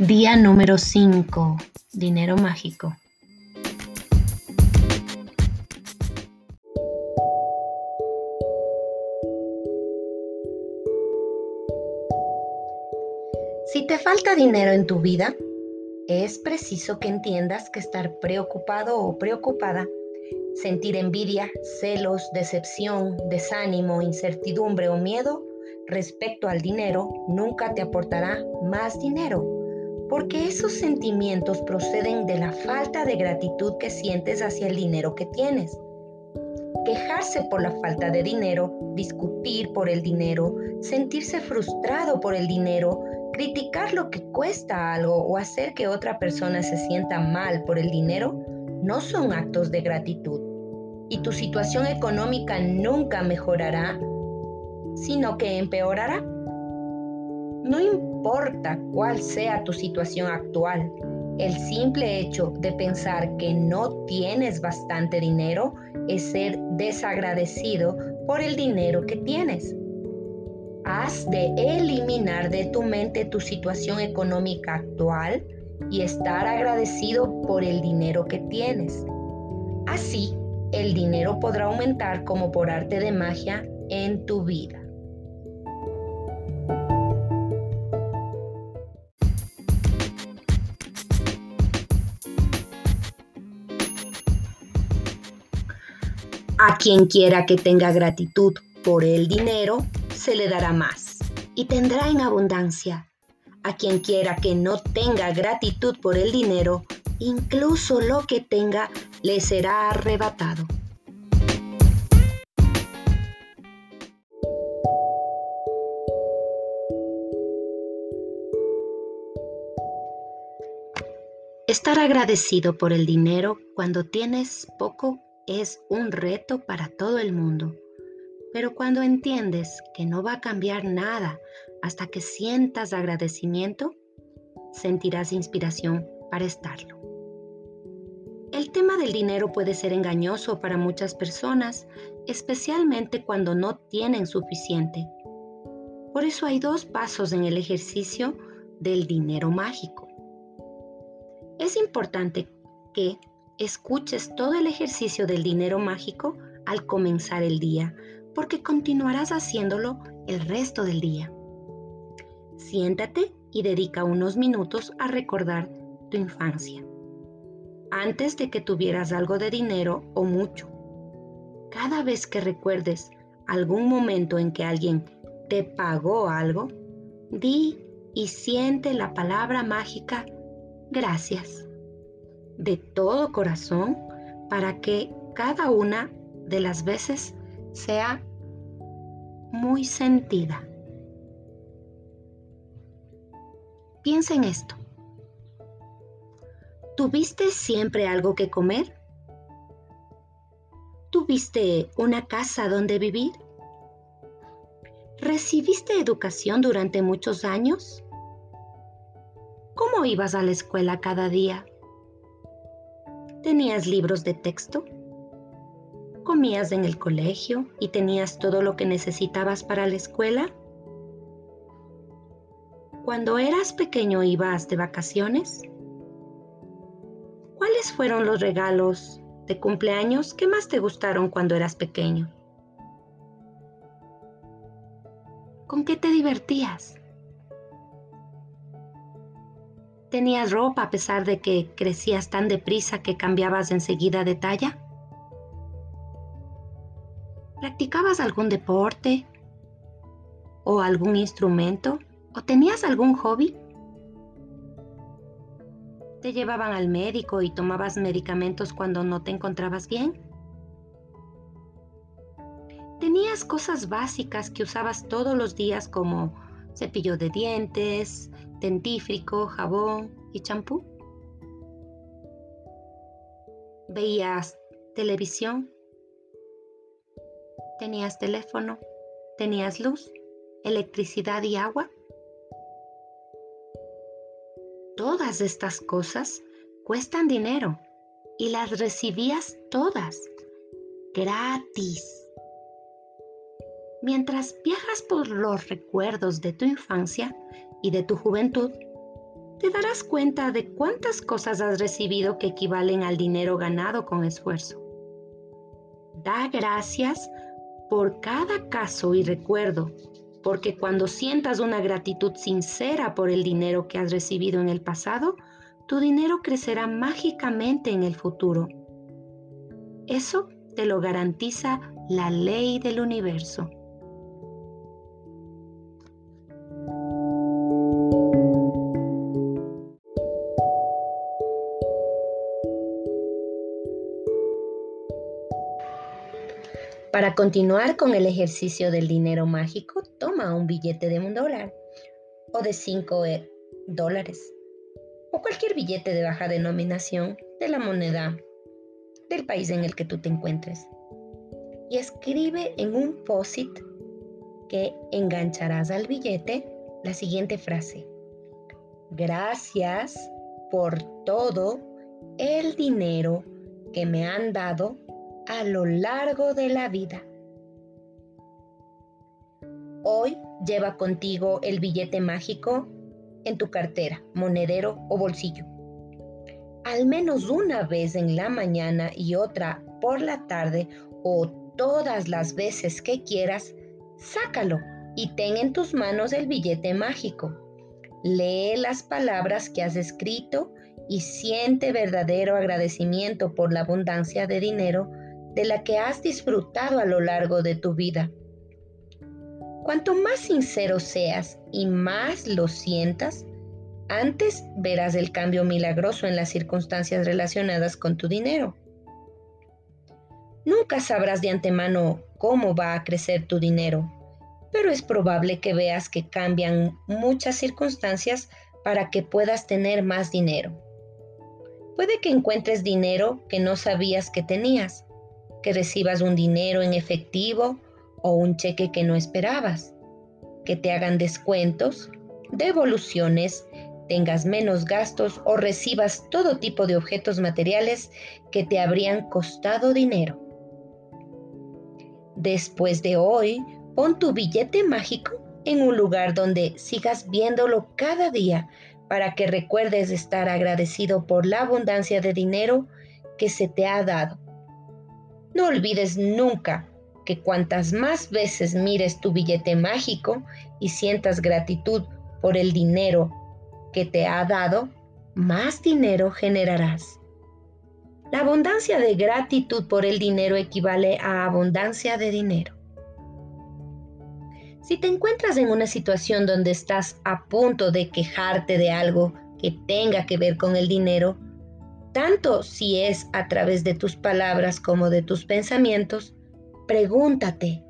Día número 5. Dinero mágico. Si te falta dinero en tu vida, es preciso que entiendas que estar preocupado o preocupada, sentir envidia, celos, decepción, desánimo, incertidumbre o miedo respecto al dinero nunca te aportará más dinero, porque esos sentimientos proceden de la falta de gratitud que sientes hacia el dinero que tienes. Quejarse por la falta de dinero, discutir por el dinero, sentirse frustrado por el dinero, criticar lo que cuesta algo o hacer que otra persona se sienta mal por el dinero, no son actos de gratitud. Y tu situación económica nunca mejorará sino que empeorará. No importa cuál sea tu situación actual, el simple hecho de pensar que no tienes bastante dinero es ser desagradecido por el dinero que tienes. Has de eliminar de tu mente tu situación económica actual y estar agradecido por el dinero que tienes. Así, el dinero podrá aumentar como por arte de magia en tu vida. A quien quiera que tenga gratitud por el dinero, se le dará más y tendrá en abundancia. A quien quiera que no tenga gratitud por el dinero, incluso lo que tenga le será arrebatado. Estar agradecido por el dinero cuando tienes poco es un reto para todo el mundo. Pero cuando entiendes que no va a cambiar nada hasta que sientas agradecimiento, sentirás inspiración para estarlo. El tema del dinero puede ser engañoso para muchas personas, especialmente cuando no tienen suficiente. Por eso hay dos pasos en el ejercicio del dinero mágico. Es importante que escuches todo el ejercicio del dinero mágico al comenzar el día, porque continuarás haciéndolo el resto del día. Siéntate y dedica unos minutos a recordar tu infancia, antes de que tuvieras algo de dinero o mucho. Cada vez que recuerdes algún momento en que alguien te pagó algo, di y siente la palabra mágica gracias de todo corazón para que cada una de las veces sea muy sentida. Piensa en esto. ¿Tuviste siempre algo que comer? ¿Tuviste una casa donde vivir? ¿Recibiste educación durante muchos años? ¿Cómo ibas a la escuela cada día? ¿Tenías libros de texto? ¿Comías en el colegio y tenías todo lo que necesitabas para la escuela? Cuando eras pequeño ibas de vacaciones? ¿Cuáles fueron los regalos de cumpleaños que más te gustaron cuando eras pequeño? ¿Con qué te divertías? ¿Tenías ropa a pesar de que crecías tan deprisa que cambiabas enseguida de talla? ¿Practicabas algún deporte o algún instrumento? ¿O tenías algún hobby? ¿Te llevaban al médico y tomabas medicamentos cuando no te encontrabas bien? ¿Tenías cosas básicas que usabas todos los días como cepillo de dientes, dentífrico, jabón y champú. Veías televisión, tenías teléfono, tenías luz, electricidad y agua. Todas estas cosas cuestan dinero y las recibías todas gratis. Mientras viajas por los recuerdos de tu infancia y de tu juventud, te darás cuenta de cuántas cosas has recibido que equivalen al dinero ganado con esfuerzo. Da gracias por cada caso y recuerdo, porque cuando sientas una gratitud sincera por el dinero que has recibido en el pasado, tu dinero crecerá mágicamente en el futuro. Eso te lo garantiza la ley del universo. Para continuar con el ejercicio del dinero mágico, toma un billete de un dólar o de cinco eh, dólares o cualquier billete de baja denominación de la moneda del país en el que tú te encuentres y escribe en un post-it que engancharás al billete la siguiente frase. Gracias por todo el dinero que me han dado a lo largo de la vida. Hoy lleva contigo el billete mágico en tu cartera, monedero o bolsillo. Al menos una vez en la mañana y otra por la tarde o todas las veces que quieras, sácalo y ten en tus manos el billete mágico. Lee las palabras que has escrito y siente verdadero agradecimiento por la abundancia de dinero de la que has disfrutado a lo largo de tu vida. Cuanto más sincero seas y más lo sientas, antes verás el cambio milagroso en las circunstancias relacionadas con tu dinero. Nunca sabrás de antemano cómo va a crecer tu dinero, pero es probable que veas que cambian muchas circunstancias para que puedas tener más dinero. Puede que encuentres dinero que no sabías que tenías que recibas un dinero en efectivo o un cheque que no esperabas, que te hagan descuentos, devoluciones, tengas menos gastos o recibas todo tipo de objetos materiales que te habrían costado dinero. Después de hoy, pon tu billete mágico en un lugar donde sigas viéndolo cada día para que recuerdes estar agradecido por la abundancia de dinero que se te ha dado no olvides nunca que cuantas más veces mires tu billete mágico y sientas gratitud por el dinero que te ha dado, más dinero generarás. La abundancia de gratitud por el dinero equivale a abundancia de dinero. Si te encuentras en una situación donde estás a punto de quejarte de algo que tenga que ver con el dinero, tanto si es a través de tus palabras como de tus pensamientos, pregúntate,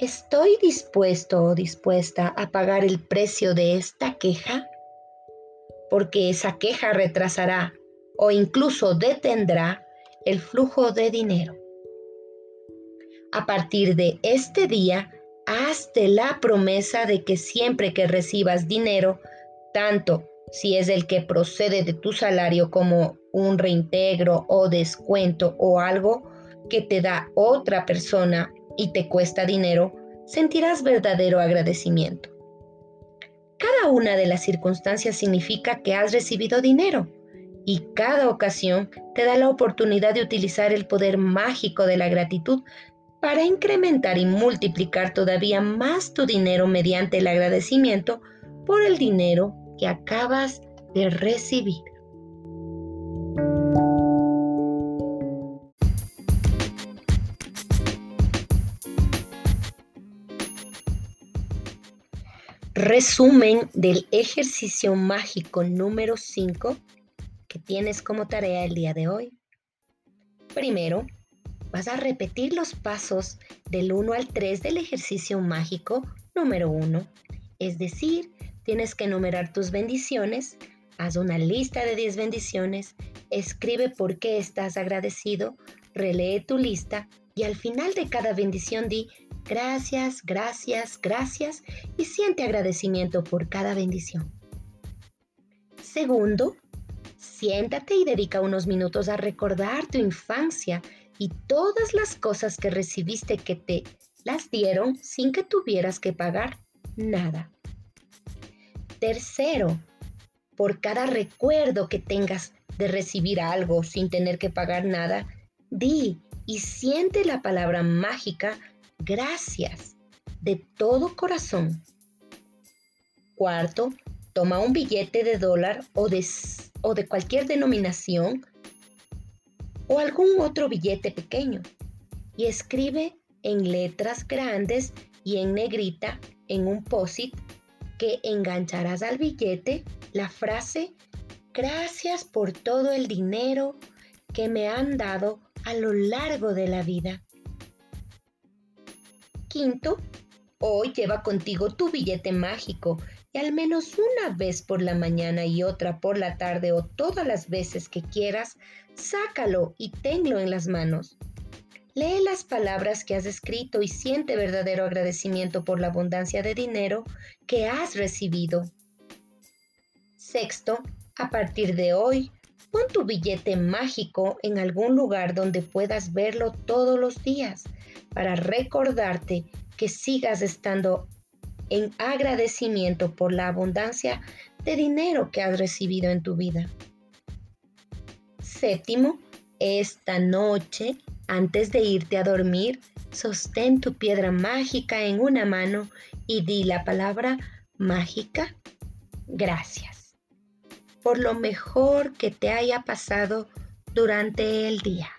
¿estoy dispuesto o dispuesta a pagar el precio de esta queja? Porque esa queja retrasará o incluso detendrá el flujo de dinero. A partir de este día, hazte la promesa de que siempre que recibas dinero, tanto si es el que procede de tu salario como un reintegro o descuento o algo que te da otra persona y te cuesta dinero, sentirás verdadero agradecimiento. Cada una de las circunstancias significa que has recibido dinero y cada ocasión te da la oportunidad de utilizar el poder mágico de la gratitud para incrementar y multiplicar todavía más tu dinero mediante el agradecimiento por el dinero que acabas de recibir. Resumen del ejercicio mágico número 5 que tienes como tarea el día de hoy. Primero, vas a repetir los pasos del 1 al 3 del ejercicio mágico número 1, es decir, Tienes que enumerar tus bendiciones, haz una lista de 10 bendiciones, escribe por qué estás agradecido, relee tu lista y al final de cada bendición di gracias, gracias, gracias y siente agradecimiento por cada bendición. Segundo, siéntate y dedica unos minutos a recordar tu infancia y todas las cosas que recibiste que te las dieron sin que tuvieras que pagar nada. Tercero, por cada recuerdo que tengas de recibir algo sin tener que pagar nada, di y siente la palabra mágica gracias de todo corazón. Cuarto, toma un billete de dólar o de, o de cualquier denominación o algún otro billete pequeño y escribe en letras grandes y en negrita en un posit que engancharás al billete la frase gracias por todo el dinero que me han dado a lo largo de la vida. Quinto, hoy lleva contigo tu billete mágico y al menos una vez por la mañana y otra por la tarde o todas las veces que quieras, sácalo y tenlo en las manos. Lee las palabras que has escrito y siente verdadero agradecimiento por la abundancia de dinero que has recibido. Sexto, a partir de hoy, pon tu billete mágico en algún lugar donde puedas verlo todos los días para recordarte que sigas estando en agradecimiento por la abundancia de dinero que has recibido en tu vida. Séptimo, esta noche antes de irte a dormir, sostén tu piedra mágica en una mano y di la palabra mágica gracias por lo mejor que te haya pasado durante el día.